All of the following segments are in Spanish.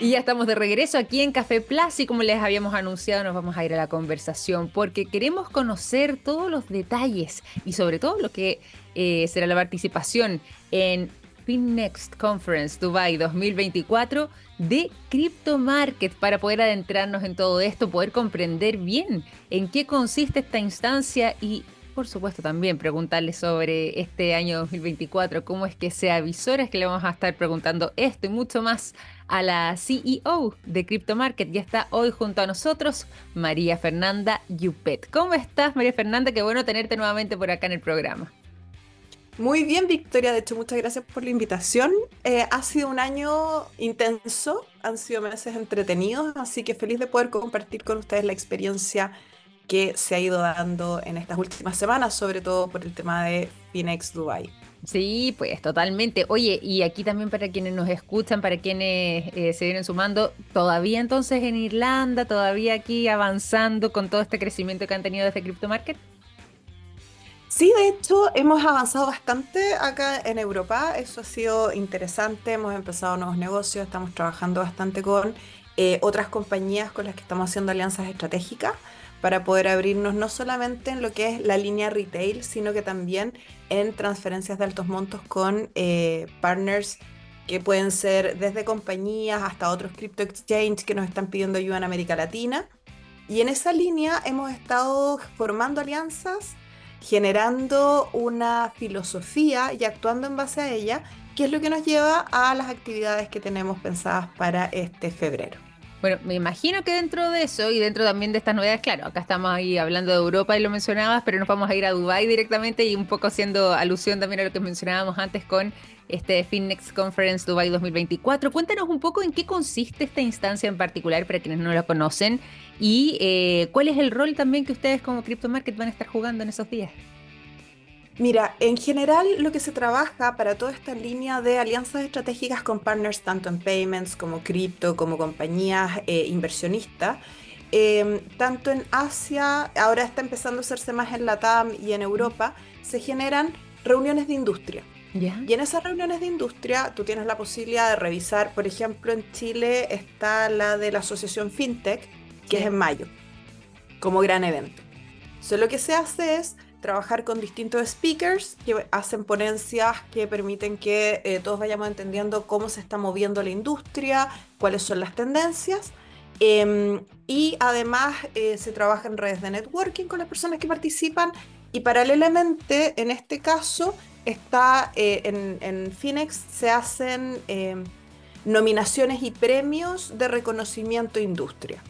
Y ya estamos de regreso aquí en Café Plus y como les habíamos anunciado nos vamos a ir a la conversación porque queremos conocer todos los detalles y sobre todo lo que eh, será la participación en FinNext Conference Dubai 2024 de Crypto Market para poder adentrarnos en todo esto, poder comprender bien en qué consiste esta instancia y por supuesto también preguntarle sobre este año 2024, cómo es que se avisora, es que le vamos a estar preguntando esto y mucho más a la CEO de Crypto Market. Ya está hoy junto a nosotros María Fernanda Yupet. ¿Cómo estás, María Fernanda? Qué bueno tenerte nuevamente por acá en el programa. Muy bien, Victoria. De hecho, muchas gracias por la invitación. Eh, ha sido un año intenso, han sido meses entretenidos, así que feliz de poder compartir con ustedes la experiencia que se ha ido dando en estas últimas semanas, sobre todo por el tema de Finex Dubai. Sí, pues totalmente. Oye, y aquí también para quienes nos escuchan, para quienes eh, se vienen sumando, todavía entonces en Irlanda, todavía aquí avanzando con todo este crecimiento que han tenido desde Crypto Market. Sí, de hecho, hemos avanzado bastante acá en Europa. Eso ha sido interesante. Hemos empezado nuevos negocios, estamos trabajando bastante con eh, otras compañías con las que estamos haciendo alianzas estratégicas para poder abrirnos no solamente en lo que es la línea retail, sino que también en transferencias de altos montos con eh, partners que pueden ser desde compañías hasta otros crypto exchange que nos están pidiendo ayuda en América Latina. Y en esa línea hemos estado formando alianzas, generando una filosofía y actuando en base a ella, que es lo que nos lleva a las actividades que tenemos pensadas para este febrero. Bueno, me imagino que dentro de eso y dentro también de estas novedades, claro, acá estamos ahí hablando de Europa y lo mencionabas, pero nos vamos a ir a Dubai directamente y un poco haciendo alusión también a lo que mencionábamos antes con este FinNext Conference Dubai 2024. Cuéntanos un poco en qué consiste esta instancia en particular para quienes no la conocen y eh, cuál es el rol también que ustedes como Crypto Market van a estar jugando en esos días. Mira, en general lo que se trabaja para toda esta línea de alianzas estratégicas con partners tanto en payments como cripto, como compañías eh, inversionistas, em, tanto en Asia, ahora está empezando a hacerse más en la TAM y en Europa, se generan reuniones de industria. Y en esas reuniones de industria tú tienes la posibilidad de revisar, por ejemplo, en Chile está la de la Asociación FinTech, que es en mayo, como gran evento. So, lo que se hace es trabajar con distintos speakers que hacen ponencias que permiten que eh, todos vayamos entendiendo cómo se está moviendo la industria, cuáles son las tendencias. Em, y además eh, se trabaja en redes de networking con las personas que participan y paralelamente en este caso está eh, en, en Finex se hacen em, nominaciones y premios de reconocimiento industria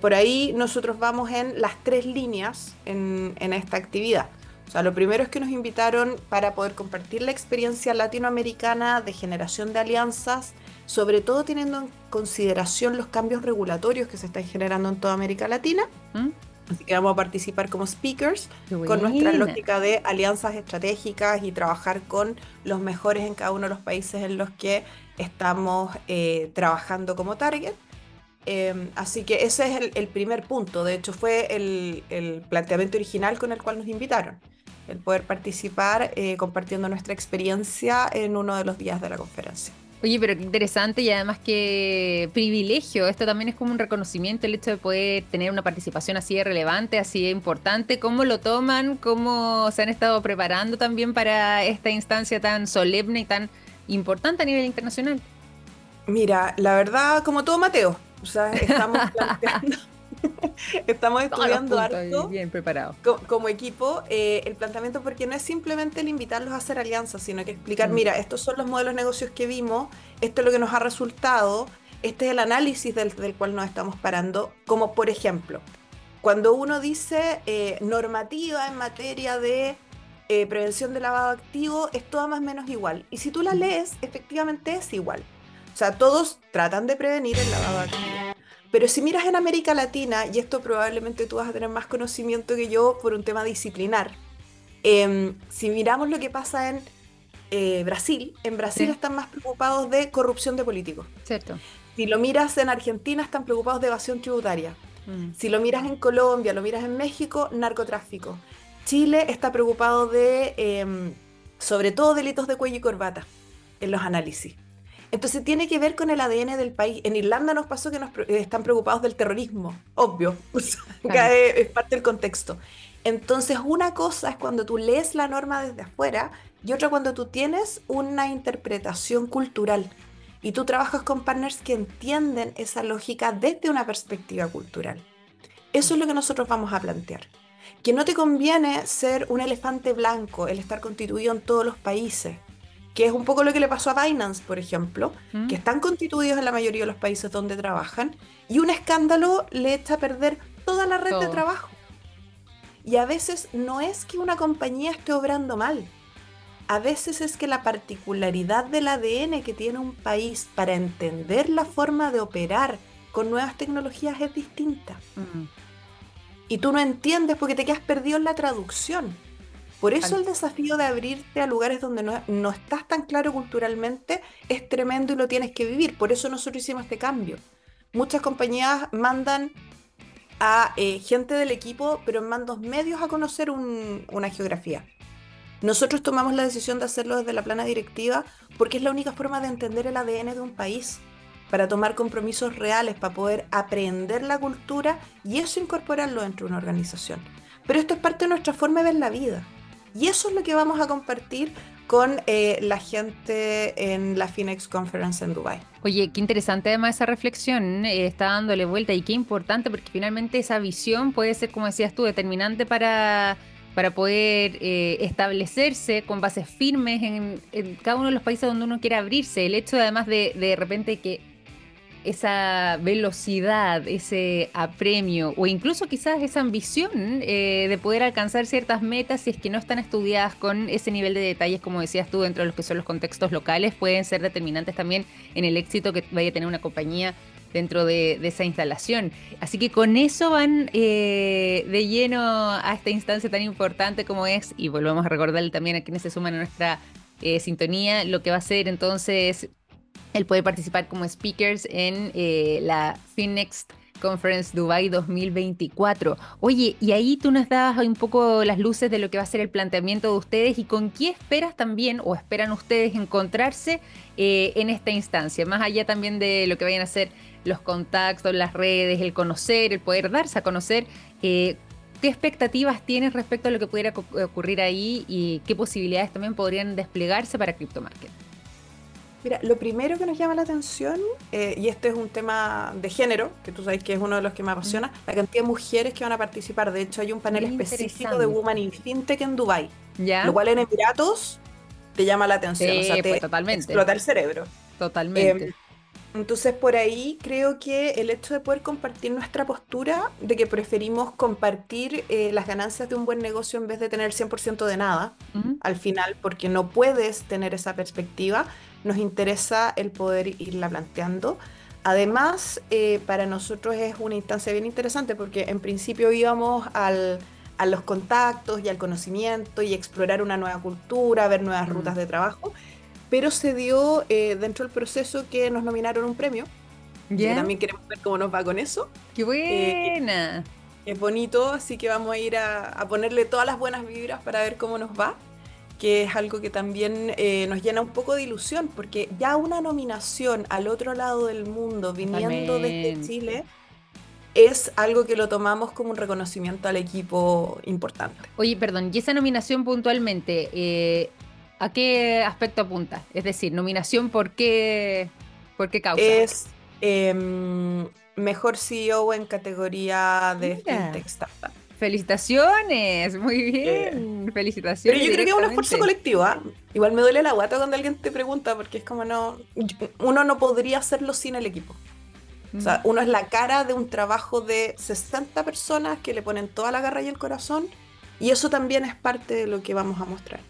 por ahí nosotros vamos en las tres líneas en, esta actividad. O sea, lo primero es que nos invitaron para poder compartir la experiencia latinoamericana de generación de alianzas, sobre todo teniendo en consideración los cambios regulatorios que se están generando en toda América Latina. ¿Mm? Así que vamos a participar como speakers con nuestra lógica de alianzas estratégicas y trabajar con los mejores en cada uno de los países en los que estamos eh, trabajando como target. Em, así que ese es el, primer punto. De hecho, fue el, planteamiento original con el cual nos invitaron. El poder participar eh, compartiendo nuestra experiencia en uno de los días de la conferencia. Oye, pero qué interesante y además qué privilegio. Esto también es como un reconocimiento, el hecho de poder tener una participación así de relevante, así de importante. ¿Cómo lo toman? ¿Cómo se han estado preparando también para esta instancia tan solemne y tan importante a nivel internacional? Mira, la verdad, como todo Mateo, o sea, estamos planteando, estamos estudiando harto bien preparado. como equipo eh, el planteamiento porque no es simplemente el invitarlos a hacer alianzas, sino que explicar, mm. mira, estos son los modelos de negocios que vimos, esto es lo que nos ha resultado, este es el análisis del, cual nos estamos parando, como por ejemplo, cuando uno dice eh, normativa en materia de eh, prevención de lavado activo, es toda más o menos igual. Y si tú la mm. lees, efectivamente es igual. O sea, todos tratan de prevenir el lavado activo. Pero si miras en América Latina, y esto probablemente tú vas a tener más conocimiento que yo por un tema disciplinar, em, si miramos lo que pasa en eh, Brasil, en Brasil están más preocupados de corrupción de políticos. Cierto. Si lo miras en Argentina, están preocupados de evasión tributaria. Mm. Si lo miras en Colombia, lo miras en México, narcotráfico. Chile está preocupado de, em, sobre todo, delitos de cuello y corbata en los análisis. Entonces tiene que ver con el ADN del país. En Irlanda nos pasó que nos están preocupados del terrorismo, obvio, es parte del contexto. Entonces una cosa es cuando tú lees la norma desde afuera y otra cuando tú tienes una interpretación cultural y tú trabajas con partners que entienden esa lógica desde una perspectiva cultural. Eso es lo que nosotros vamos a plantear. Que no te conviene ser un elefante blanco, el estar constituido en todos los países, que es un poco lo que le pasó a Binance, por ejemplo, que mm. están constituidos en la mayoría de los países donde trabajan, y un escándalo le echa a perder toda la red de trabajo. Y a veces no es que una compañía esté obrando mal, a veces es que la particularidad del ADN que tiene un país para entender la forma de operar con nuevas tecnologías es distinta. Y tú no entiendes porque te quedas perdido en la traducción. Por eso el desafío de abrirte a lugares donde no, estás tan claro culturalmente es tremendo y lo tienes que vivir. Por eso nosotros hicimos este cambio. Muchas compañías mandan a eh, gente del equipo, pero en mandos medios a conocer una geografía. Nosotros tomamos la decisión de hacerlo desde la plana directiva porque es la única forma de entender el ADN de un país, para tomar compromisos reales, para poder aprender la cultura y eso incorporarlo dentro de una organización. Pero esto es parte de nuestra forma de ver la vida. Y eso es lo que vamos a compartir con eh, la gente en la Phoenix Conference en Dubai. Oye, qué interesante además esa reflexión, eh, está dándole vuelta y qué importante porque finalmente esa visión puede ser, como decías tú, determinante para para poder eh, establecerse con bases firmes en, cada uno de los países donde uno quiere abrirse. El hecho además de de repente que esa velocidad, ese apremio o incluso quizás esa ambición eh, de poder alcanzar ciertas metas si es que no están estudiadas con ese nivel de detalles, como decías tú, dentro de los que son los contextos locales, pueden ser determinantes también en el éxito que vaya a tener una compañía dentro de, esa instalación. Así que con eso van eh, de lleno a esta instancia tan importante como es, y volvemos a recordarle también a quienes se suman a nuestra eh, sintonía, lo que va a ser entonces el poder participar como speakers en eh, la FinNext Conference Dubai 2024. Oye, y ahí tú nos dabas un poco las luces de lo que va a ser el planteamiento de ustedes y con qué esperas también o esperan ustedes encontrarse en esta instancia, más allá también de lo que vayan a hacer los contactos, las redes, el conocer, el poder darse a conocer. Eh, ¿Qué expectativas tienes respecto a lo que pudiera ocurrir ahí y qué posibilidades también podrían desplegarse para CryptoMarket? Mira, lo primero que nos llama la atención, eh, y este es un tema de género, que tú sabes que es uno de los que me apasiona, la cantidad de mujeres que van a participar. De hecho, hay un panel específico de Woman in FinTech en Dubai, ¿Ya? lo cual en Emiratos te llama la atención, o sea, te pues, totalmente. explota el cerebro. Totalmente. Em, entonces por ahí creo que el hecho de poder compartir nuestra postura, de que preferimos compartir eh, las ganancias de un buen negocio en vez de tener 100% de nada al final, porque no puedes tener esa perspectiva, nos interesa el poder irla planteando. Además, eh, para nosotros es una instancia bien interesante porque en principio íbamos al, a los contactos y al conocimiento y explorar una nueva cultura, ver nuevas rutas de trabajo pero se dio eh, dentro del proceso que nos nominaron un premio. Que también queremos ver cómo nos va con eso. ¡Qué eh, buena! es bonito, así que vamos a ir a, ponerle todas las buenas vibras para ver cómo nos va, que es algo que también eh, nos llena un poco de ilusión, porque ya una nominación al otro lado del mundo, viniendo desde Chile, es algo que lo tomamos como un reconocimiento al equipo importante. Oye, perdón, y esa nominación puntualmente, ¿A qué aspecto apunta? Es decir, nominación, ¿por qué, por qué causa? Es em, mejor CEO en categoría de fintech startup. Felicitaciones, muy bien. Felicitaciones. Pero yo creo que es un esfuerzo colectivo. ¿ah? Igual me duele la guata cuando alguien te pregunta, porque es como no. Uno no podría hacerlo sin el equipo. O sea, mm. uno es la cara de un trabajo de 60 personas que le ponen toda la garra y el corazón, y eso también es parte de lo que vamos a mostrar.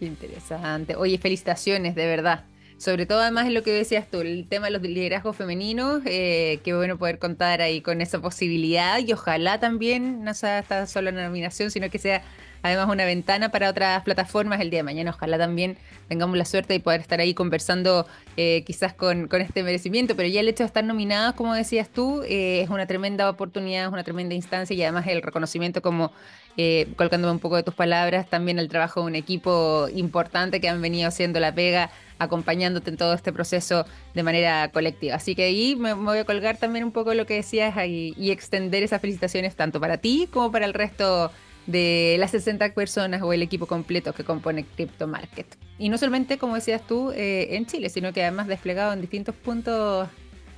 Interesante. Oye, felicitaciones, de verdad. Sobre todo además en lo que decías tú, el tema de los liderazgos femeninos, eh, qué bueno poder contar ahí con esa posibilidad y ojalá también no sea esta solo una nominación, sino que sea además una ventana para otras plataformas el día de mañana. Ojalá también tengamos la suerte de poder estar ahí conversando eh, quizás con, este merecimiento, pero ya el hecho de estar nominadas, como decías tú, eh, es una tremenda oportunidad, es una tremenda instancia y además el reconocimiento como eh, colocándome un poco de tus palabras, también el trabajo de un equipo importante que han venido haciendo la pega acompañándote en todo este proceso de manera colectiva. Así que ahí me, voy a colgar también un poco lo que decías y, y extender esas felicitaciones tanto para ti como para el resto de las 60 personas o el equipo completo que compone Crypto Market. Y no solamente, como decías tú, eh, en Chile, sino que además desplegado en distintos puntos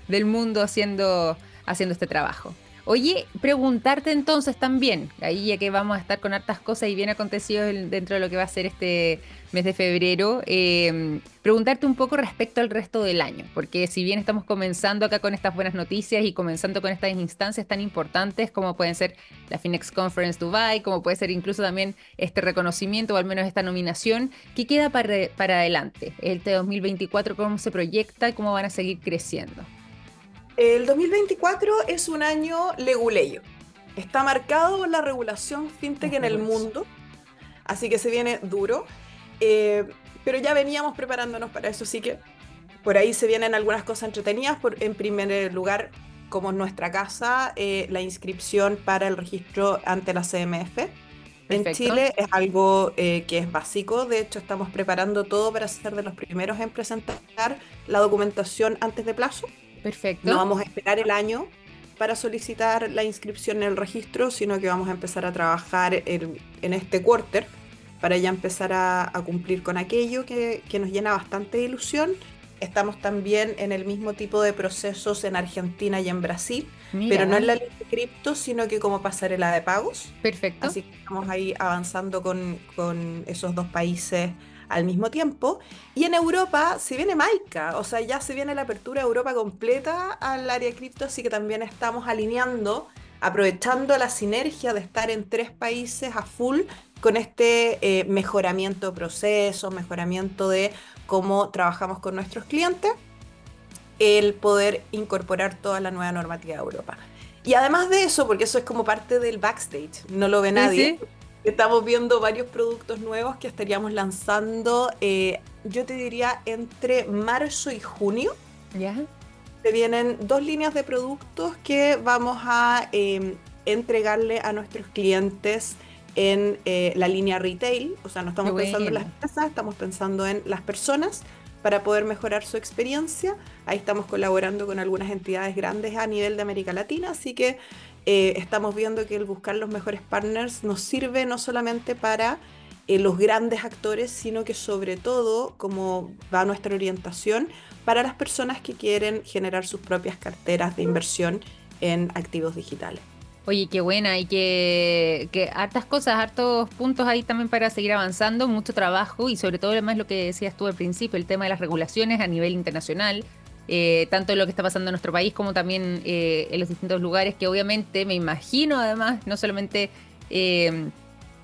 del mundo haciendo, haciendo este trabajo. Oye, preguntarte entonces también, ahí ya que vamos a estar con hartas cosas y bien acontecidos dentro de lo que va a ser este mes de febrero, em, preguntarte un poco respecto al resto del año, porque si bien estamos comenzando acá con estas buenas noticias y comenzando con estas instancias tan importantes como pueden ser la Finex Conference Dubai, como puede ser incluso también este reconocimiento o al menos esta nominación, ¿qué queda para, para adelante? El T 2024, ¿cómo se proyecta y cómo van a seguir creciendo? El 2024 es un año leguleyo. Está marcado por la regulación fintech en el mundo, así que se viene duro. Eh, pero ya veníamos preparándonos para eso, así que por ahí se vienen algunas cosas entretenidas. Por, en primer lugar, como en nuestra casa, eh, la inscripción para el registro ante la CMF. En Chile es algo eh, que es básico, de hecho estamos preparando todo para ser de los primeros en presentar la documentación antes de plazo. Perfecto. No vamos a esperar el año para solicitar la inscripción en el registro, sino que vamos a empezar a trabajar en, este quarter para ya empezar a, cumplir con aquello que, nos llena bastante de ilusión. Estamos también en el mismo tipo de procesos en Argentina y en Brasil, pero no en la ley de cripto, sino que como pasarela de pagos. Perfecto. Así que estamos ahí avanzando con, con esos dos países al mismo tiempo. Y en Europa se viene Maika, o sea, ya se viene la apertura de Europa completa al área cripto, así que también estamos alineando, aprovechando la sinergia de estar en tres países a full con este eh, mejoramiento de procesos, mejoramiento de cómo trabajamos con nuestros clientes, el poder incorporar toda la nueva normativa de Europa. Y además de eso, porque eso es como parte del backstage, no lo ve nadie, Estamos viendo varios productos nuevos que estaríamos lanzando, eh, yo te diría, entre marzo y junio. ¿Ya? Se vienen dos líneas de productos que vamos a em, entregarle a nuestros clientes en eh, la línea retail. O sea, no estamos pensando en las empresas, estamos pensando en las personas para poder mejorar su experiencia. Ahí estamos colaborando con algunas entidades grandes a nivel de América Latina, así que eh, estamos viendo que el buscar los mejores partners nos sirve no solamente para eh, los grandes actores, sino que sobre todo, como va nuestra orientación, para las personas que quieren generar sus propias carteras de inversión en activos digitales. Oye, qué buena y que, que, hartas cosas, hartos puntos ahí también para seguir avanzando, mucho trabajo y sobre todo además lo que decías tú al principio, el tema de las regulaciones a nivel internacional, eh, tanto lo que está pasando en nuestro país como también eh, en los distintos lugares, que obviamente me imagino además no solamente eh,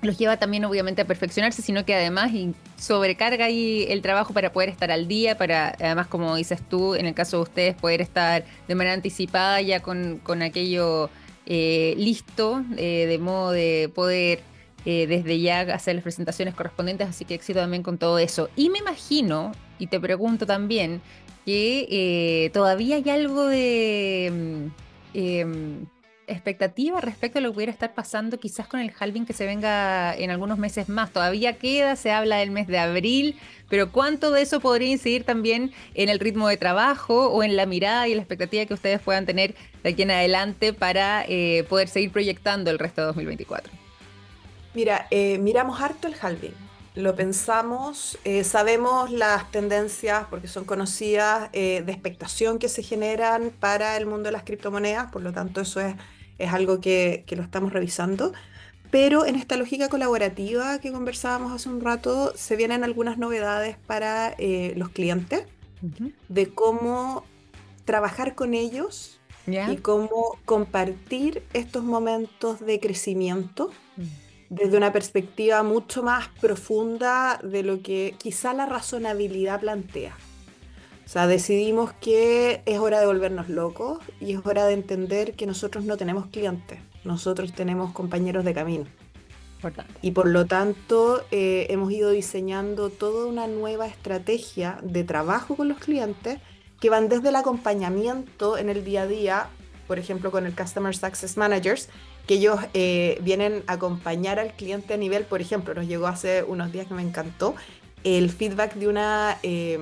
los lleva también obviamente a perfeccionarse, sino que además sobrecarga ahí el trabajo para poder estar al día, para además como dices tú, en el caso de ustedes, poder estar de manera anticipada ya con, con aquello listo, de modo de poder... desde ya hacer las presentaciones correspondientes, así que éxito también con todo eso. Y me imagino, y te pregunto también, que eh, todavía hay algo de mm, em, expectativa respecto a lo que pudiera estar pasando quizás con el halving que se venga en algunos meses más. Todavía queda, se habla del mes de abril, pero ¿cuánto de eso podría incidir también en el ritmo de trabajo o en la mirada y la expectativa que ustedes puedan tener de aquí en adelante para eh, poder seguir proyectando el resto de 2024? Mira, eh, miramos harto el halving lo pensamos, eh, sabemos las tendencias, porque son conocidas, eh, de expectación que se generan para el mundo de las criptomonedas, por lo tanto eso es, es algo que, que, lo estamos revisando. Pero en esta lógica colaborativa que conversábamos hace un rato, se vienen algunas novedades para eh, los clientes de cómo trabajar con ellos y cómo compartir estos momentos de crecimiento. Mm desde una perspectiva mucho más profunda de lo que quizá la razonabilidad plantea. O sea, decidimos que es hora de volvernos locos y es hora de entender que nosotros no tenemos clientes, nosotros tenemos compañeros de camino. Y por lo tanto, eh, hemos ido diseñando toda una nueva estrategia de trabajo con los clientes que van desde el acompañamiento en el día a día, por ejemplo, con el Customer Success Managers, que ellos eh, vienen a acompañar al cliente a nivel, por ejemplo, nos llegó hace unos días que me encantó el feedback de una, eh,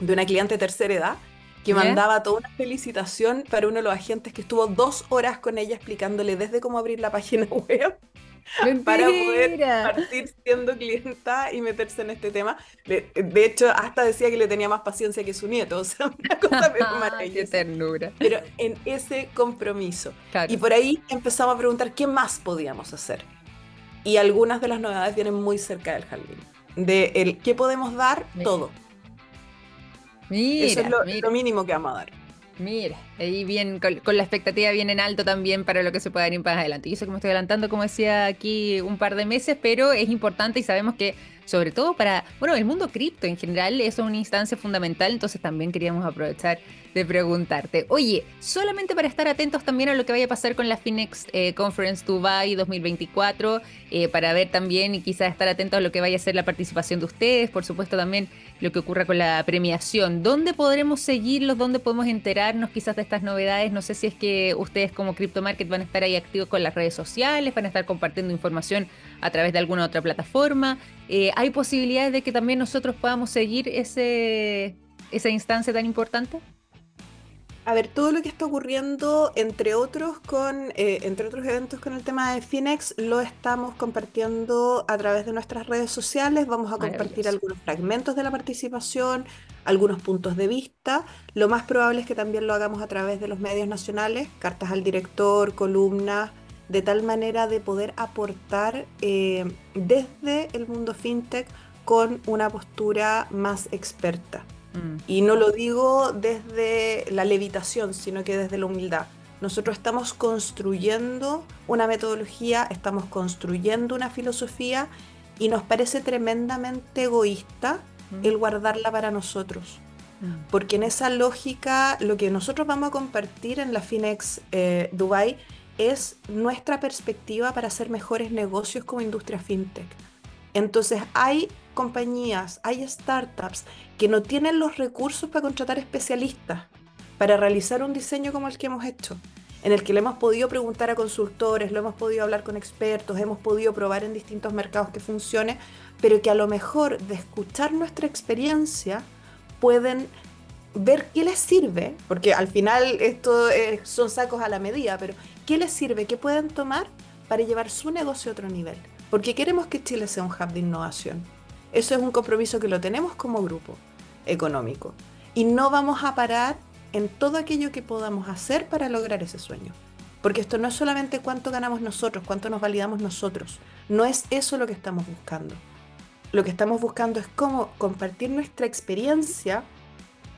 de una cliente de tercera edad que mandaba toda una felicitación para uno de los agentes que estuvo dos horas con ella explicándole desde cómo abrir la página web para poder partir siendo clienta y meterse en este tema. De, hecho, hasta decía que le tenía más paciencia que su nieto, o sea, una cosa Qué ternura. Pero en ese compromiso. Y por ahí empezamos a preguntar qué más podíamos hacer. Y algunas de las novedades vienen muy cerca del jardín. De el qué podemos dar, todo. Mira, Eso es lo mínimo que vamos a dar. Mira, ahí bien, con, la expectativa bien en alto también para lo que se pueda ir más adelante. Yo sé que me estoy adelantando, como decía aquí, un par de meses, pero es importante y sabemos que sobre todo para, bueno, el mundo cripto en general, es una instancia fundamental, entonces también queríamos aprovechar de preguntarte, oye, solamente para estar atentos también a lo que vaya a pasar con la Finex eh, Conference Dubai 2024, eh, para ver también y quizás estar atentos a lo que vaya a ser la participación de ustedes, por supuesto también lo que ocurra con la premiación. ¿Dónde podremos seguirlos? ¿Dónde podemos enterarnos quizás de estas novedades? No sé si es que ustedes como Crypto Market van a estar ahí activos con las redes sociales, van a estar compartiendo información a través de alguna otra plataforma. Eh, ¿Hay posibilidades de que también nosotros podamos seguir ese, esa instancia tan importante? A ver, todo lo que está ocurriendo, entre otros, con, eh, entre otros eventos con el tema de Finex, lo estamos compartiendo a través de nuestras redes sociales. Vamos a compartir algunos fragmentos de la participación, algunos puntos de vista. Lo más probable es que también lo hagamos a través de los medios nacionales, cartas al director, columnas, de tal manera de poder aportar eh, desde el mundo fintech con una postura más experta. Mm. Y no lo digo desde la levitación, sino que desde la humildad. Nosotros estamos construyendo una metodología, estamos construyendo una filosofía y nos parece tremendamente egoísta mm. el guardarla para nosotros. Mm. Porque en esa lógica, lo que nosotros vamos a compartir en la Finex eh, Dubai es nuestra perspectiva para hacer mejores negocios como industria fintech. Entonces hay compañías, hay startups que no tienen los recursos para contratar especialistas para realizar un diseño como el que hemos hecho, en el que le hemos podido preguntar a consultores, lo hemos podido hablar con expertos, hemos podido probar en distintos mercados que funcione, pero que a lo mejor de escuchar nuestra experiencia pueden ver qué les sirve, porque al final esto son sacos a la medida, pero qué les sirve, qué pueden tomar para llevar su negocio a otro nivel. Porque queremos que Chile sea un hub de innovación. Eso es un compromiso que lo tenemos como grupo económico. Y no vamos a parar en todo aquello que podamos hacer para lograr ese sueño. Porque esto no es solamente cuánto ganamos nosotros, cuánto nos validamos nosotros. No es eso lo que estamos buscando. Lo que estamos buscando es cómo compartir nuestra experiencia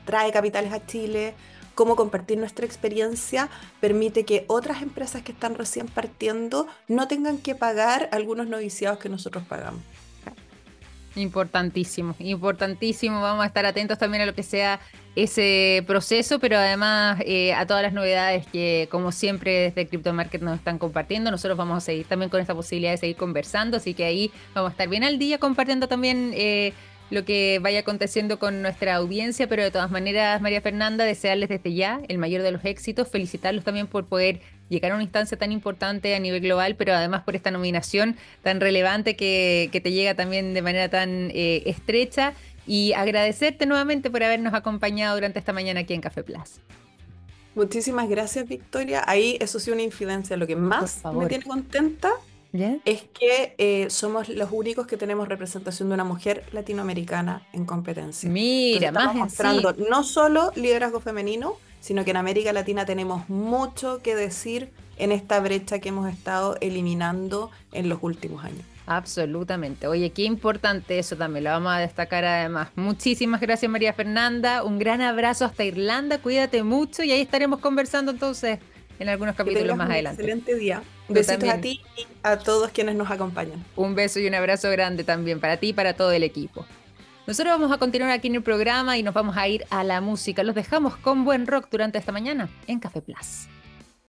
trae capitales a Chile, cómo compartir nuestra experiencia permite que otras empresas que están recién partiendo no tengan que pagar algunos noviciados que nosotros pagamos. Importantísimo, importantísimo. Vamos a estar atentos también a lo que sea ese proceso, pero además eh, a todas las novedades que, como siempre, desde Crypto Market nos están compartiendo. Nosotros vamos a seguir también con esta posibilidad de seguir conversando, así que ahí vamos a estar bien al día compartiendo también eh, lo que vaya aconteciendo con nuestra audiencia, pero de todas maneras, María Fernanda, desearles desde ya el mayor de los éxitos, felicitarlos también por poder llegar a una instancia tan importante a nivel global, pero además por esta nominación tan relevante que, te llega también de manera tan eh, estrecha y agradecerte nuevamente por habernos acompañado durante esta mañana aquí en Café Plus. Muchísimas gracias, Victoria. Ahí eso sí una infidencia. Lo que más me tiene contenta es que eh, somos los únicos que tenemos representación de una mujer latinoamericana en competencia. Mira, estamos mostrando no solo liderazgo femenino, sino que en América Latina tenemos mucho que decir en esta brecha que hemos estado eliminando en los últimos años. Absolutamente. Oye, qué importante eso también, lo vamos a destacar además. Muchísimas gracias María Fernanda, un gran abrazo hasta Irlanda, cuídate mucho y ahí estaremos conversando entonces en algunos capítulos más adelante. Excelente día. Besitos a ti y a todos quienes nos acompañan. Un beso y un abrazo grande también para ti y para todo el equipo. Nosotros vamos a continuar aquí en el programa y nos vamos a ir a la música. Los dejamos con buen rock durante esta mañana en Café Plus.